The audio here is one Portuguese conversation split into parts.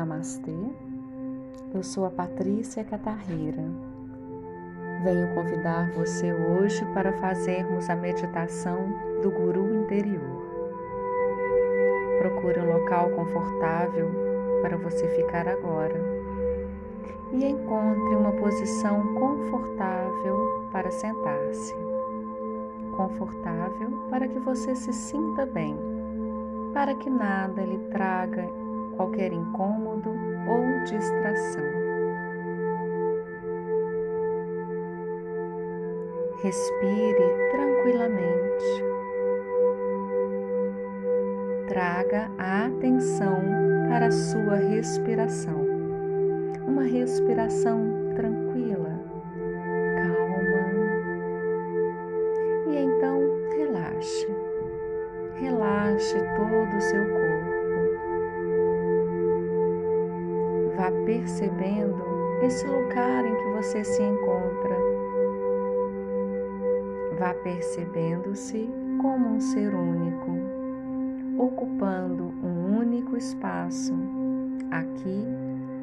Namastê. Eu sou a Patrícia Catarreira. Venho convidar você hoje para fazermos a meditação do Guru interior. Procure um local confortável para você ficar agora e encontre uma posição confortável para sentar-se. Confortável para que você se sinta bem, para que nada lhe traga qualquer incômodo ou distração. Respire tranquilamente. Traga a atenção para a sua respiração. Uma respiração tranquila, calma. E então relaxe. Relaxe todo o seu corpo. Percebendo esse lugar em que você se encontra. Vá percebendo-se como um ser único, ocupando um único espaço, aqui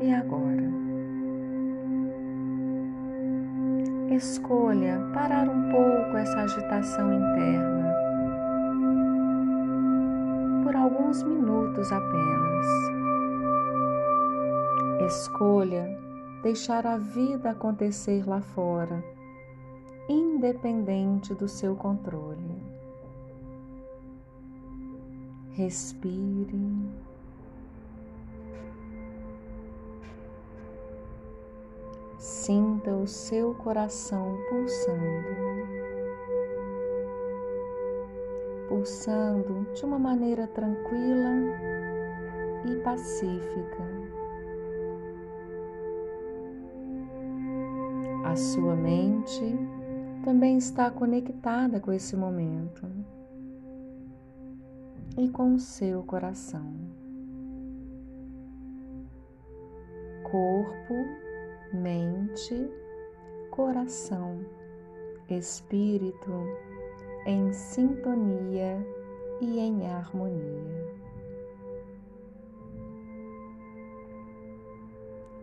e agora. Escolha parar um pouco essa agitação interna, por alguns minutos apenas. Escolha deixar a vida acontecer lá fora, independente do seu controle. Respire. Sinta o seu coração pulsando. Pulsando de uma maneira tranquila e pacífica. A sua mente também está conectada com esse momento e com o seu coração. Corpo, mente, coração, espírito em sintonia e em harmonia.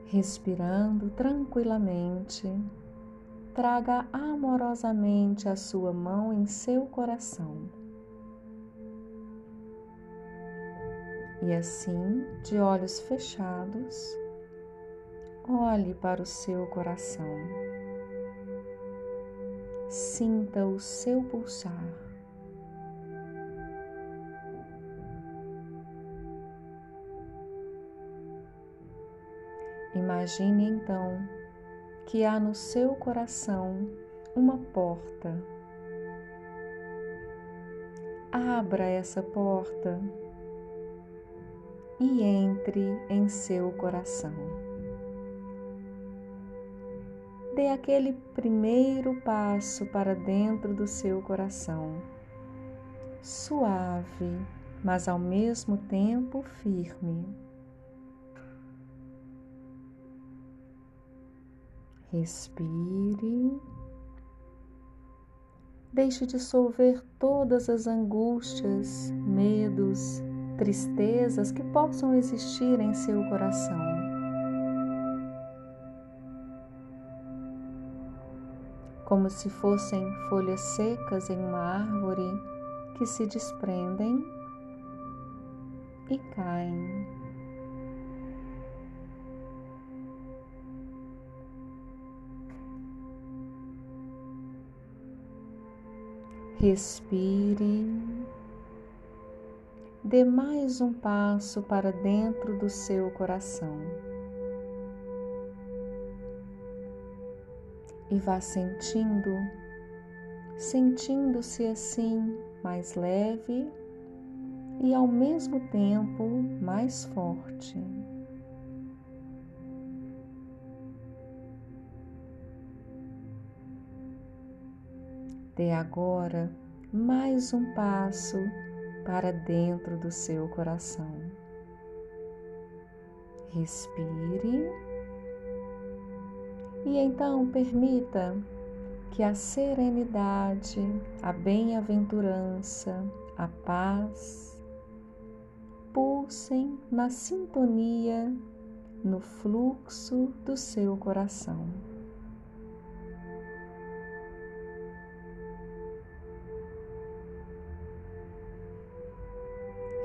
Respirando tranquilamente, traga amorosamente a sua mão em seu coração. E assim, de olhos fechados, olhe para o seu coração. Sinta o seu pulsar. Imagine então que há no seu coração uma porta. Abra essa porta e entre em seu coração. Dê aquele primeiro passo para dentro do seu coração, suave, mas ao mesmo tempo firme. Respire. Deixe dissolver todas as angústias, medos, tristezas que possam existir em seu coração. Como se fossem folhas secas em uma árvore que se desprendem e caem. Respire. Dê mais um passo para dentro do seu coração. E vá sentindo, sentindo-se assim mais leve e ao mesmo tempo mais forte. Dê agora mais um passo para dentro do seu coração. Respire e então permita que a serenidade, a bem-aventurança, a paz pulsem na sintonia no fluxo do seu coração.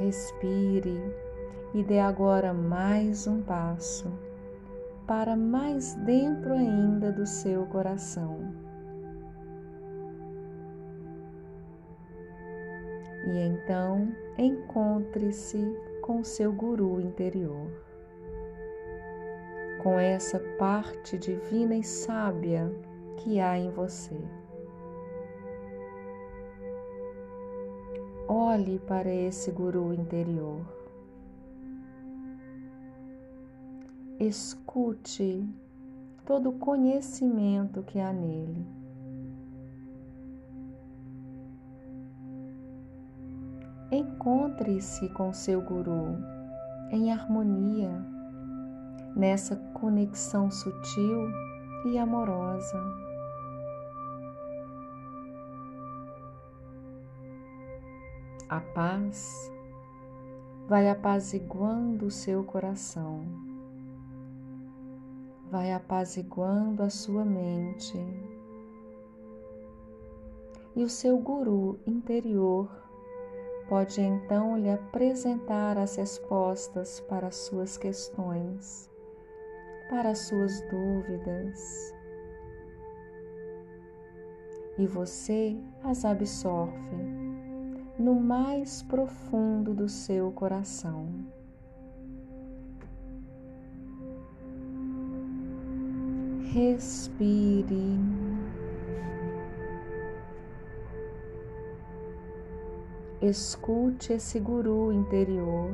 Respire e dê agora mais um passo para mais dentro ainda do seu coração. E então encontre-se com seu guru interior, com essa parte divina e sábia que há em você. Olhe para esse guru interior. Escute todo o conhecimento que há nele. Encontre-se com seu guru em harmonia, nessa conexão sutil e amorosa. A paz vai apaziguando o seu coração, vai apaziguando a sua mente, e o seu guru interior pode então lhe apresentar as respostas para as suas questões, para as suas dúvidas. E você as absorve no mais profundo do seu coração. Respire. Escute esse guru interior,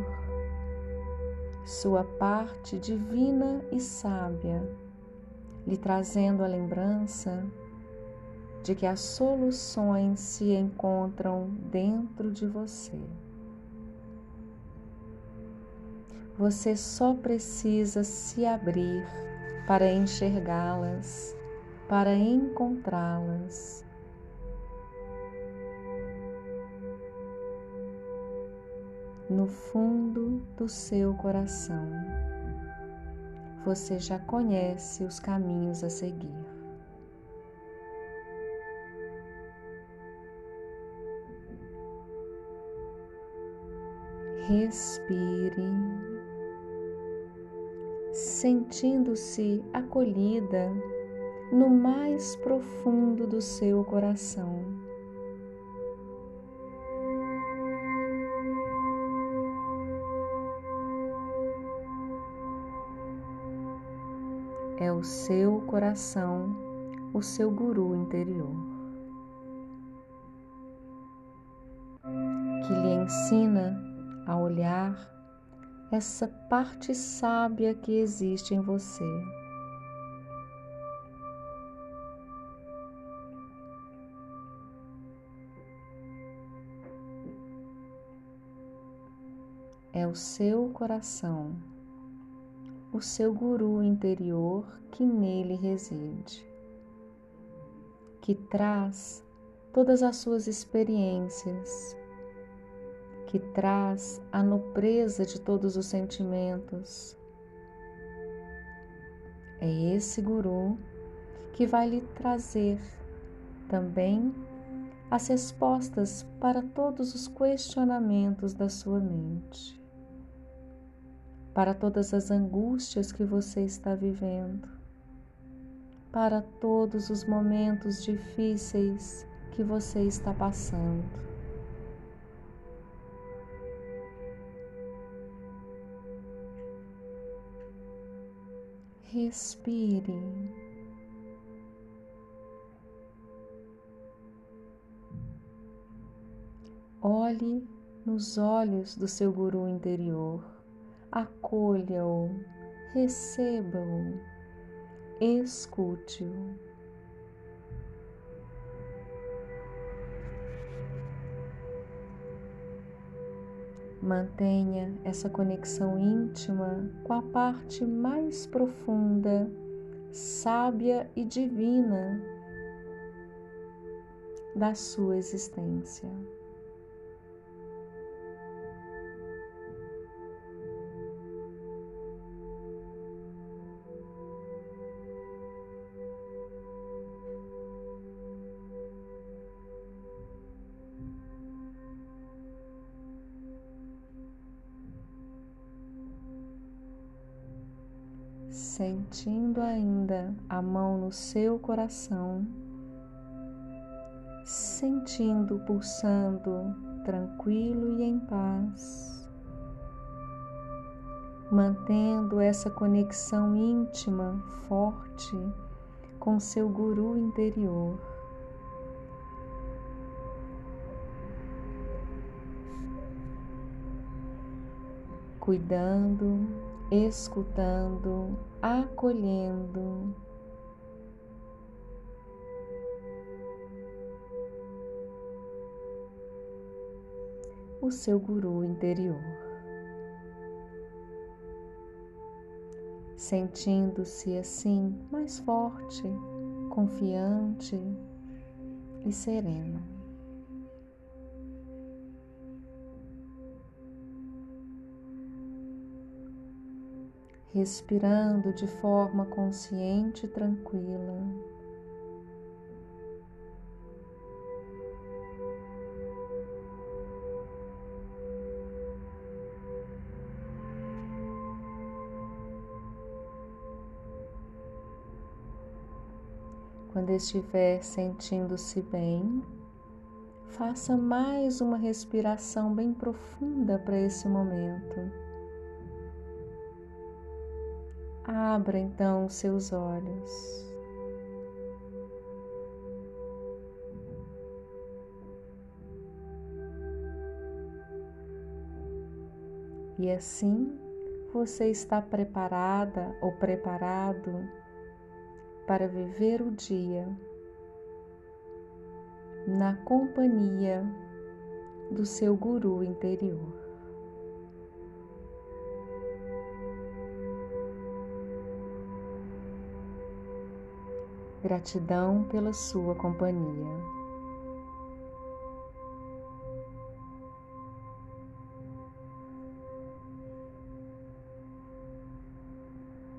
sua parte divina e sábia, lhe trazendo a lembrança de que as soluções se encontram dentro de você. Você só precisa se abrir para enxergá-las, para encontrá-las. No fundo do seu coração, você já conhece os caminhos a seguir. Respire, sentindo-se acolhida no mais profundo do seu coração. É o seu coração, o seu guru interior, que lhe ensina a olhar essa parte sábia que existe em você. É o seu coração, o seu guru interior que nele reside, que traz todas as suas experiências, que traz a nobreza de todos os sentimentos. É esse guru que vai lhe trazer também as respostas para todos os questionamentos da sua mente, para todas as angústias que você está vivendo, para todos os momentos difíceis que você está passando. Respire. Olhe nos olhos do seu guru interior, acolha-o, receba-o, escute-o. Mantenha essa conexão íntima com a parte mais profunda, sábia e divina da sua existência. Sentindo ainda a mão no seu coração, sentindo pulsando tranquilo e em paz, mantendo essa conexão íntima forte com seu guru interior. Cuidando, escutando, acolhendo. O seu guru interior. Sentindo-se assim mais forte, confiante e sereno. Respirando de forma consciente e tranquila. Quando estiver sentindo-se bem, faça mais uma respiração bem profunda para esse momento. Abra então os seus olhos. E assim você está preparada ou preparado para viver o dia na companhia do seu guru interior. Gratidão pela sua companhia.